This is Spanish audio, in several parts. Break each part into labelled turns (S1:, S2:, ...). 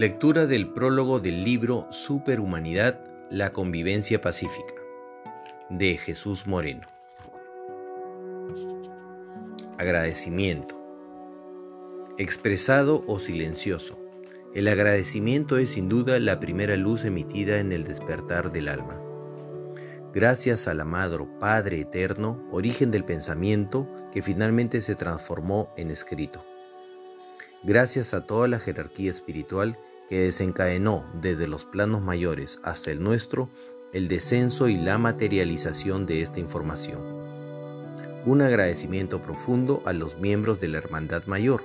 S1: Lectura del prólogo del libro Superhumanidad, la convivencia pacífica, de Jesús Moreno. Agradecimiento. Expresado o silencioso. El agradecimiento es sin duda la primera luz emitida en el despertar del alma. Gracias al amado Padre Eterno, origen del pensamiento que finalmente se transformó en escrito. Gracias a toda la jerarquía espiritual que desencadenó desde los planos mayores hasta el nuestro el descenso y la materialización de esta información. Un agradecimiento profundo a los miembros de la Hermandad Mayor,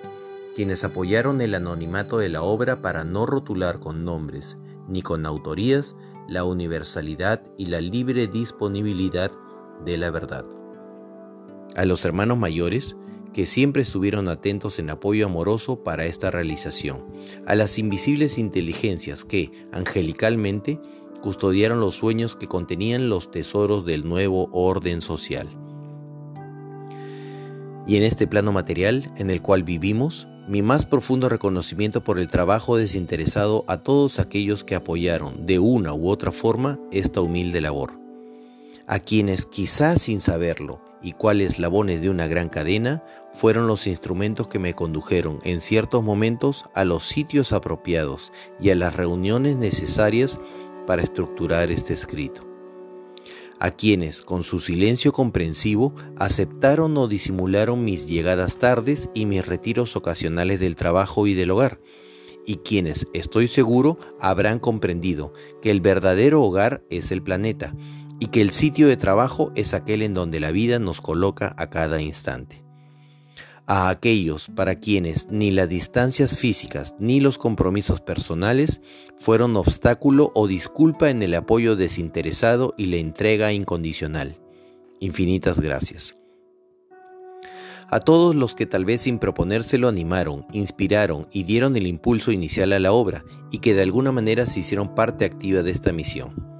S1: quienes apoyaron el anonimato de la obra para no rotular con nombres ni con autorías la universalidad y la libre disponibilidad de la verdad. A los hermanos mayores, que siempre estuvieron atentos en apoyo amoroso para esta realización, a las invisibles inteligencias que, angelicalmente, custodiaron los sueños que contenían los tesoros del nuevo orden social. Y en este plano material en el cual vivimos, mi más profundo reconocimiento por el trabajo desinteresado a todos aquellos que apoyaron de una u otra forma esta humilde labor. A quienes quizás sin saberlo y cuáles eslabones de una gran cadena fueron los instrumentos que me condujeron en ciertos momentos a los sitios apropiados y a las reuniones necesarias para estructurar este escrito a quienes, con su silencio comprensivo, aceptaron o disimularon mis llegadas tardes y mis retiros ocasionales del trabajo y del hogar, y quienes, estoy seguro, habrán comprendido que el verdadero hogar es el planeta, y que el sitio de trabajo es aquel en donde la vida nos coloca a cada instante a aquellos para quienes ni las distancias físicas ni los compromisos personales fueron obstáculo o disculpa en el apoyo desinteresado y la entrega incondicional. Infinitas gracias. A todos los que tal vez sin proponérselo animaron, inspiraron y dieron el impulso inicial a la obra y que de alguna manera se hicieron parte activa de esta misión.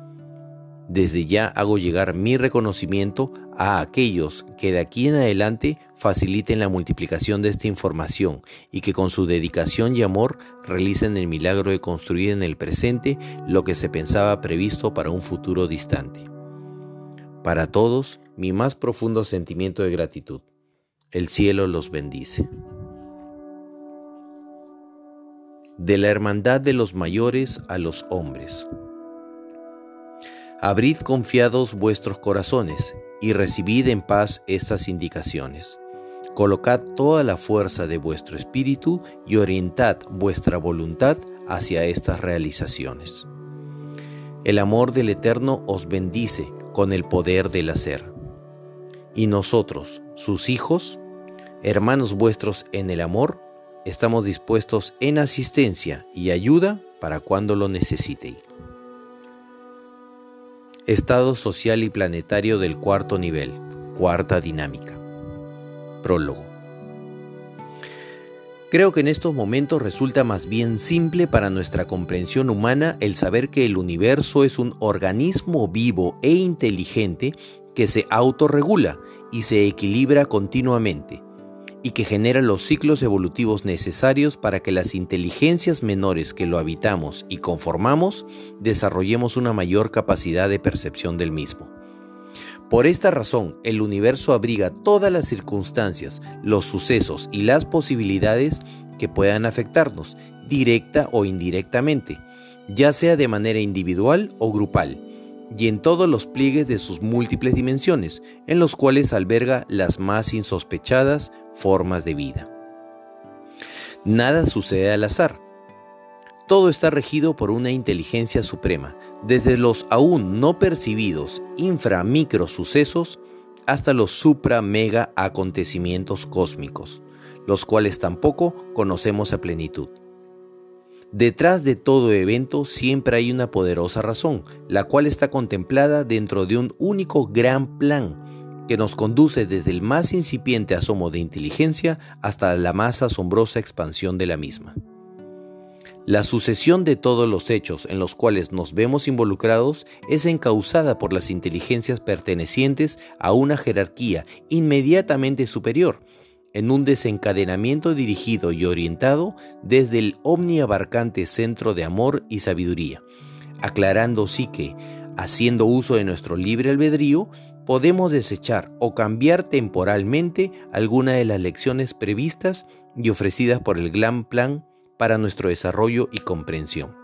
S1: Desde ya hago llegar mi reconocimiento a aquellos que de aquí en adelante faciliten la multiplicación de esta información y que con su dedicación y amor realicen el milagro de construir en el presente lo que se pensaba previsto para un futuro distante. Para todos, mi más profundo sentimiento de gratitud. El cielo los bendice. De la hermandad de los mayores a los hombres. Abrid confiados vuestros corazones y recibid en paz estas indicaciones. Colocad toda la fuerza de vuestro espíritu y orientad vuestra voluntad hacia estas realizaciones. El amor del Eterno os bendice con el poder del hacer. Y nosotros, sus hijos, hermanos vuestros en el amor, estamos dispuestos en asistencia y ayuda para cuando lo necesitéis. Estado social y planetario del cuarto nivel, cuarta dinámica. Prólogo. Creo que en estos momentos resulta más bien simple para nuestra comprensión humana el saber que el universo es un organismo vivo e inteligente que se autorregula y se equilibra continuamente, y que genera los ciclos evolutivos necesarios para que las inteligencias menores que lo habitamos y conformamos desarrollemos una mayor capacidad de percepción del mismo. Por esta razón, el universo abriga todas las circunstancias, los sucesos y las posibilidades que puedan afectarnos, directa o indirectamente, ya sea de manera individual o grupal, y en todos los pliegues de sus múltiples dimensiones, en los cuales alberga las más insospechadas formas de vida. Nada sucede al azar. Todo está regido por una inteligencia suprema, desde los aún no percibidos infra-micro sucesos hasta los supra-mega acontecimientos cósmicos, los cuales tampoco conocemos a plenitud. Detrás de todo evento siempre hay una poderosa razón, la cual está contemplada dentro de un único gran plan que nos conduce desde el más incipiente asomo de inteligencia hasta la más asombrosa expansión de la misma. La sucesión de todos los hechos en los cuales nos vemos involucrados es encausada por las inteligencias pertenecientes a una jerarquía inmediatamente superior, en un desencadenamiento dirigido y orientado desde el omniabarcante centro de amor y sabiduría, aclarando sí que, haciendo uso de nuestro libre albedrío, podemos desechar o cambiar temporalmente alguna de las lecciones previstas y ofrecidas por el gran plan para nuestro desarrollo y comprensión.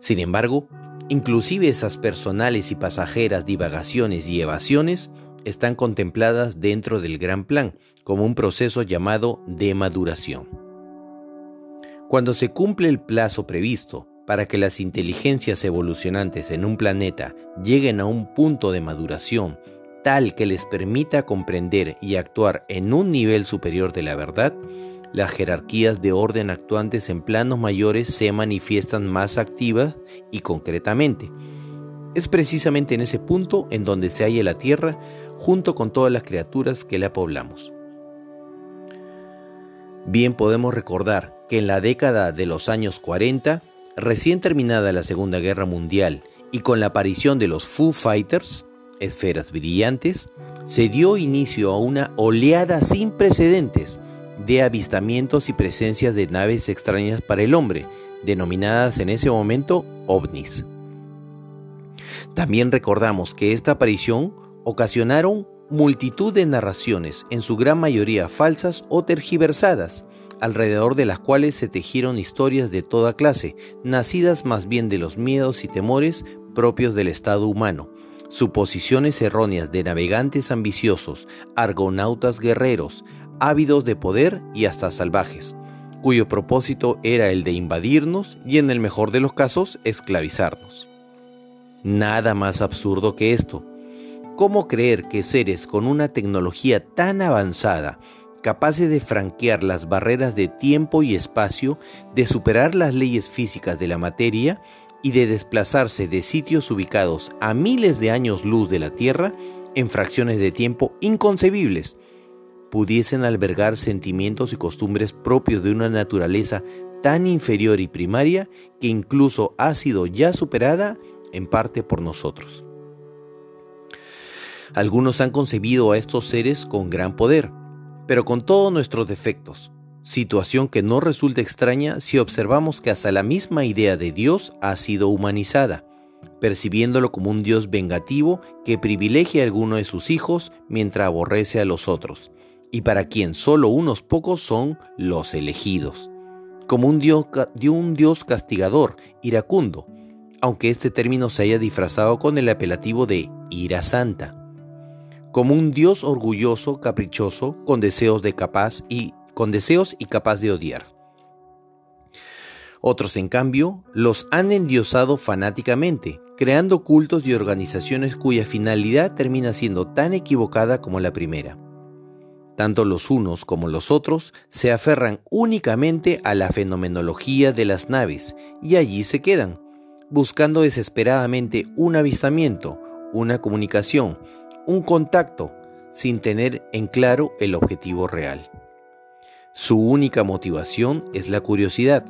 S1: Sin embargo, inclusive esas personales y pasajeras divagaciones y evasiones están contempladas dentro del gran plan como un proceso llamado de maduración. Cuando se cumple el plazo previsto para que las inteligencias evolucionantes en un planeta lleguen a un punto de maduración tal que les permita comprender y actuar en un nivel superior de la verdad, las jerarquías de orden actuantes en planos mayores se manifiestan más activas y concretamente. Es precisamente en ese punto en donde se halla la Tierra junto con todas las criaturas que la poblamos. Bien podemos recordar que en la década de los años 40, recién terminada la Segunda Guerra Mundial y con la aparición de los Foo Fighters, esferas brillantes, se dio inicio a una oleada sin precedentes de avistamientos y presencias de naves extrañas para el hombre, denominadas en ese momento ovnis. También recordamos que esta aparición ocasionaron multitud de narraciones, en su gran mayoría falsas o tergiversadas, alrededor de las cuales se tejieron historias de toda clase, nacidas más bien de los miedos y temores propios del estado humano, suposiciones erróneas de navegantes ambiciosos, argonautas guerreros, ávidos de poder y hasta salvajes, cuyo propósito era el de invadirnos y en el mejor de los casos esclavizarnos. Nada más absurdo que esto. ¿Cómo creer que seres con una tecnología tan avanzada, capaces de franquear las barreras de tiempo y espacio, de superar las leyes físicas de la materia y de desplazarse de sitios ubicados a miles de años luz de la Tierra en fracciones de tiempo inconcebibles, pudiesen albergar sentimientos y costumbres propios de una naturaleza tan inferior y primaria que incluso ha sido ya superada en parte por nosotros. Algunos han concebido a estos seres con gran poder, pero con todos nuestros defectos, situación que no resulta extraña si observamos que hasta la misma idea de Dios ha sido humanizada, percibiéndolo como un Dios vengativo que privilegia a alguno de sus hijos mientras aborrece a los otros, y para quien solo unos pocos son los elegidos, como un Dios, un Dios castigador, iracundo, aunque este término se haya disfrazado con el apelativo de ira santa, como un Dios orgulloso, caprichoso, con deseos de capaz y con deseos y capaz de odiar. Otros, en cambio, los han endiosado fanáticamente, creando cultos y organizaciones cuya finalidad termina siendo tan equivocada como la primera. Tanto los unos como los otros se aferran únicamente a la fenomenología de las naves y allí se quedan, buscando desesperadamente un avistamiento, una comunicación, un contacto, sin tener en claro el objetivo real. Su única motivación es la curiosidad,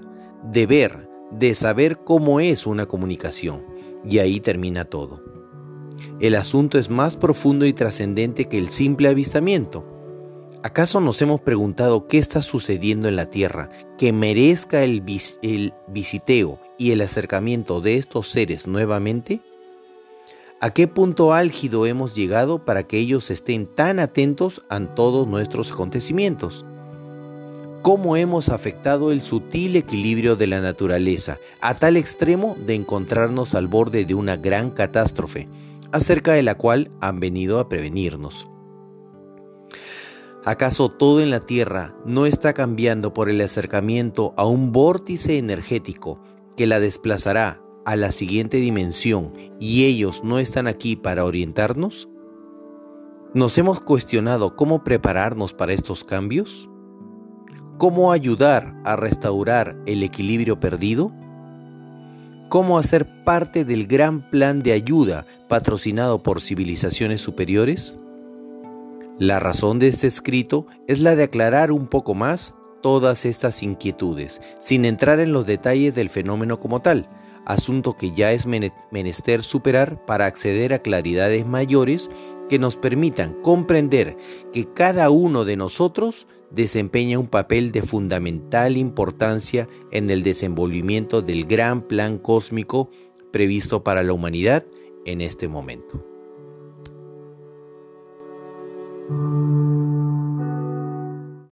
S1: de ver, de saber cómo es una comunicación, y ahí termina todo. El asunto es más profundo y trascendente que el simple avistamiento. ¿Acaso nos hemos preguntado qué está sucediendo en la Tierra que merezca el, visiteo y el acercamiento de estos seres nuevamente? ¿A qué punto álgido hemos llegado para que ellos estén tan atentos a todos nuestros acontecimientos? ¿Cómo hemos afectado el sutil equilibrio de la naturaleza a tal extremo de encontrarnos al borde de una gran catástrofe, acerca de la cual han venido a prevenirnos? ¿Acaso todo en la Tierra no está cambiando por el acercamiento a un vórtice energético que la desplazará a la siguiente dimensión y ellos no están aquí para orientarnos? ¿Nos hemos cuestionado cómo prepararnos para estos cambios? ¿Cómo ayudar a restaurar el equilibrio perdido? ¿Cómo hacer parte del gran plan de ayuda patrocinado por civilizaciones superiores? La razón de este escrito es la de aclarar un poco más todas estas inquietudes, sin entrar en los detalles del fenómeno como tal, asunto que ya es menester superar para acceder a claridades mayores que nos permitan comprender que cada uno de nosotros desempeña un papel de fundamental importancia en el desenvolvimiento del gran plan cósmico previsto para la humanidad en este momento.